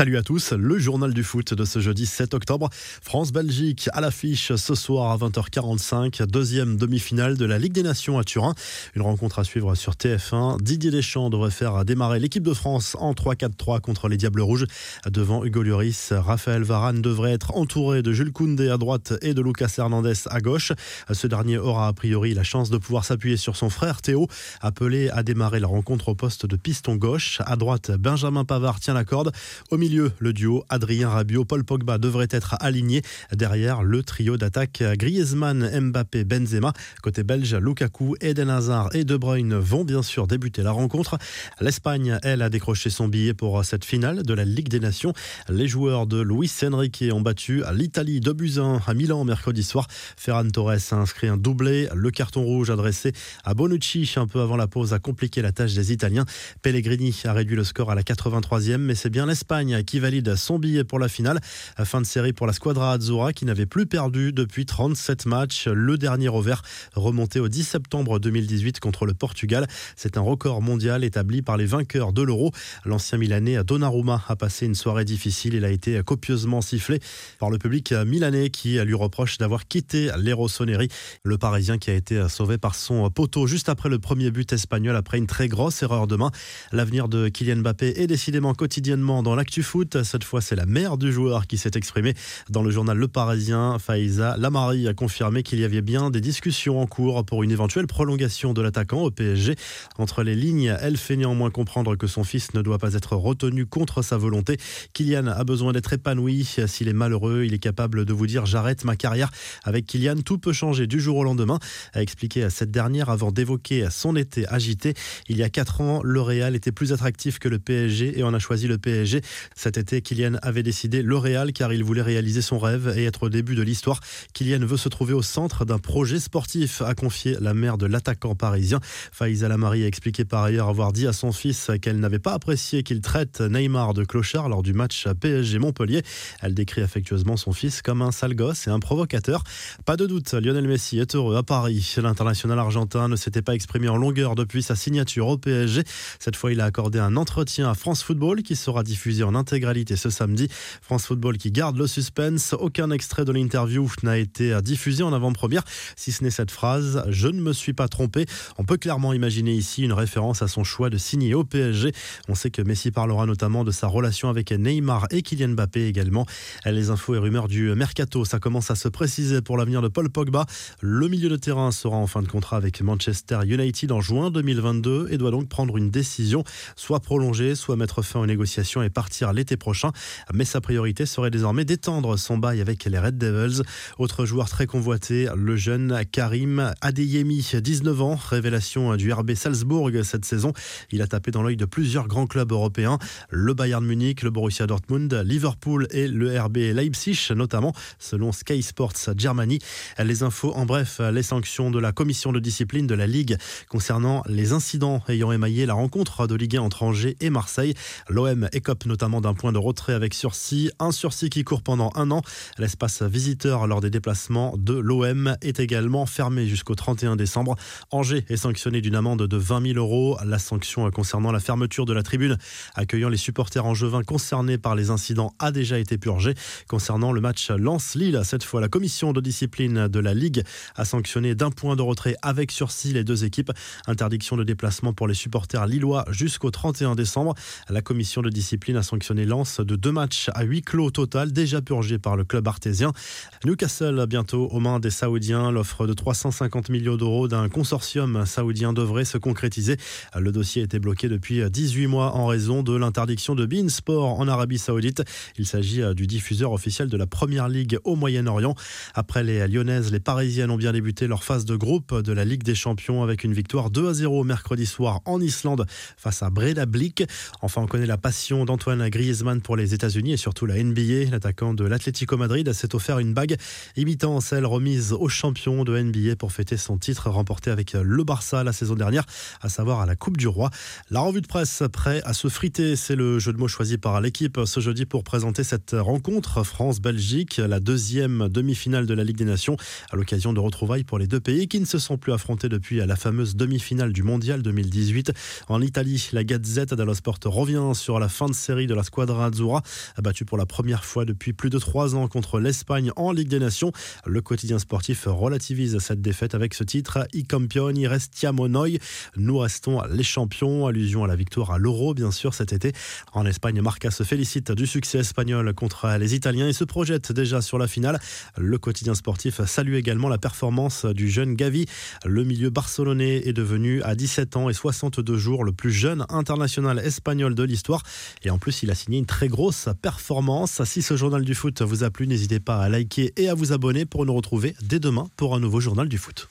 Salut à tous, le journal du foot de ce jeudi 7 octobre. France-Belgique à l'affiche ce soir à 20h45, deuxième demi-finale de la Ligue des Nations à Turin. Une rencontre à suivre sur TF1. Didier Deschamps devrait faire démarrer l'équipe de France en 3-4-3 contre les Diables Rouges. Devant Hugo Lloris, Raphaël Varane devrait être entouré de Jules Koundé à droite et de Lucas Hernandez à gauche. Ce dernier aura a priori la chance de pouvoir s'appuyer sur son frère Théo, appelé à démarrer la rencontre au poste de piston gauche. À droite, Benjamin Pavard tient la corde. Le duo Adrien Rabiot, Paul Pogba devrait être aligné. Derrière, le trio d'attaque Griezmann, Mbappé, Benzema. Côté belge, Lukaku, Eden Hazard et De Bruyne vont bien sûr débuter la rencontre. L'Espagne, elle, a décroché son billet pour cette finale de la Ligue des Nations. Les joueurs de Luis Enrique ont battu l'Italie de Buzyn à Milan mercredi soir. Ferran Torres a inscrit un doublé. Le carton rouge adressé à Bonucci un peu avant la pause a compliqué la tâche des Italiens. Pellegrini a réduit le score à la 83e, mais c'est bien l'Espagne qui valide son billet pour la finale. Fin de série pour la Squadra Azzurra qui n'avait plus perdu depuis 37 matchs. Le dernier revers remonté au 10 septembre 2018 contre le Portugal. C'est un record mondial établi par les vainqueurs de l'Euro. L'ancien Milanais Donnarumma a passé une soirée difficile. Il a été copieusement sifflé par le public milanais qui lui reproche d'avoir quitté les Rossoneri. Le Parisien qui a été sauvé par son poteau juste après le premier but espagnol après une très grosse erreur de main. L'avenir de Kylian Mbappé est décidément quotidiennement dans l'actu foot. Cette fois, c'est la mère du joueur qui s'est exprimée dans le journal Le Parisien. Faïza Lamari a confirmé qu'il y avait bien des discussions en cours pour une éventuelle prolongation de l'attaquant au PSG. Entre les lignes, elle fait néanmoins comprendre que son fils ne doit pas être retenu contre sa volonté. Kylian a besoin d'être épanoui. S'il est malheureux, il est capable de vous dire j'arrête ma carrière. Avec Kylian, tout peut changer du jour au lendemain, a expliqué à cette dernière avant d'évoquer son été agité. Il y a quatre ans, le Real était plus attractif que le PSG et on a choisi le PSG. Cet été, Kylian avait décidé le Real car il voulait réaliser son rêve et être au début de l'histoire. Kylian veut se trouver au centre d'un projet sportif, a confié la mère de l'attaquant parisien. Faiza Lamari a expliqué par ailleurs avoir dit à son fils qu'elle n'avait pas apprécié qu'il traite Neymar de clochard lors du match PSG Montpellier. Elle décrit affectueusement son fils comme un sale gosse et un provocateur. Pas de doute, Lionel Messi est heureux à Paris. L'international argentin ne s'était pas exprimé en longueur depuis sa signature au PSG. Cette fois, il a accordé un entretien à France Football qui sera diffusé en intégralité ce samedi. France Football qui garde le suspense. Aucun extrait de l'interview n'a été diffusé en avant-première, si ce n'est cette phrase Je ne me suis pas trompé. On peut clairement imaginer ici une référence à son choix de signer au PSG. On sait que Messi parlera notamment de sa relation avec Neymar et Kylian Mbappé également. Les infos et rumeurs du mercato, ça commence à se préciser pour l'avenir de Paul Pogba. Le milieu de terrain sera en fin de contrat avec Manchester United en juin 2022 et doit donc prendre une décision, soit prolonger, soit mettre fin aux négociations et partir l'été prochain. Mais sa priorité serait désormais d'étendre son bail avec les Red Devils. Autre joueur très convoité, le jeune Karim Adeyemi, 19 ans, révélation du RB Salzbourg cette saison. Il a tapé dans l'œil de plusieurs grands clubs européens, le Bayern Munich, le Borussia Dortmund, Liverpool et le RB Leipzig notamment, selon Sky Sports Germany. Les infos, en bref, les sanctions de la commission de discipline de la Ligue concernant les incidents ayant émaillé la rencontre de Ligue 1 entre Angers et Marseille. L'OM écope notamment d'un point de retrait avec sursis, un sursis qui court pendant un an. L'espace visiteur lors des déplacements de l'OM est également fermé jusqu'au 31 décembre. Angers est sanctionné d'une amende de 20 000 euros. La sanction concernant la fermeture de la tribune accueillant les supporters angevins concernés par les incidents a déjà été purgée. Concernant le match Lens-Lille, cette fois la commission de discipline de la Ligue a sanctionné d'un point de retrait avec sursis les deux équipes. Interdiction de déplacement pour les supporters lillois jusqu'au 31 décembre. La commission de discipline a sanctionné Lens de deux matchs à huis clos total déjà purgés par le club artésien. Newcastle bientôt aux mains des Saoudiens. L'offre de 350 millions d'euros d'un consortium saoudien devrait se concrétiser. Le dossier été bloqué depuis 18 mois en raison de l'interdiction de Bein Sport en Arabie Saoudite. Il s'agit du diffuseur officiel de la Première Ligue au Moyen-Orient. Après les Lyonnaises, les Parisiennes ont bien débuté leur phase de groupe de la Ligue des Champions avec une victoire 2 à 0 mercredi soir en Islande face à Bredablik. Enfin, on connaît la passion d'Antoine Griezmann pour les États-Unis et surtout la NBA. L'attaquant de l'Atlético Madrid s'est offert une bague imitant celle remise au champion de NBA pour fêter son titre remporté avec le Barça la saison dernière, à savoir à la Coupe du Roi. La revue de presse prêt à se friter, c'est le jeu de mots choisi par l'équipe ce jeudi pour présenter cette rencontre France-Belgique, la deuxième demi-finale de la Ligue des Nations, à l'occasion de retrouvailles pour les deux pays qui ne se sont plus affrontés depuis la fameuse demi-finale du Mondial 2018. En Italie, la Gazette dello Sport revient sur la fin de série de la Squadra Azzurra battu pour la première fois depuis plus de trois ans contre l'Espagne en Ligue des Nations. Le quotidien sportif relativise cette défaite avec ce titre I campioni restiamo noi. Nous restons les champions. Allusion à la victoire à l'Euro, bien sûr, cet été. En Espagne, Marca se félicite du succès espagnol contre les Italiens et se projette déjà sur la finale. Le quotidien sportif salue également la performance du jeune Gavi. Le milieu barcelonais est devenu à 17 ans et 62 jours le plus jeune international espagnol de l'histoire. Et en plus, a signé une très grosse performance. Si ce journal du foot vous a plu, n'hésitez pas à liker et à vous abonner pour nous retrouver dès demain pour un nouveau journal du foot.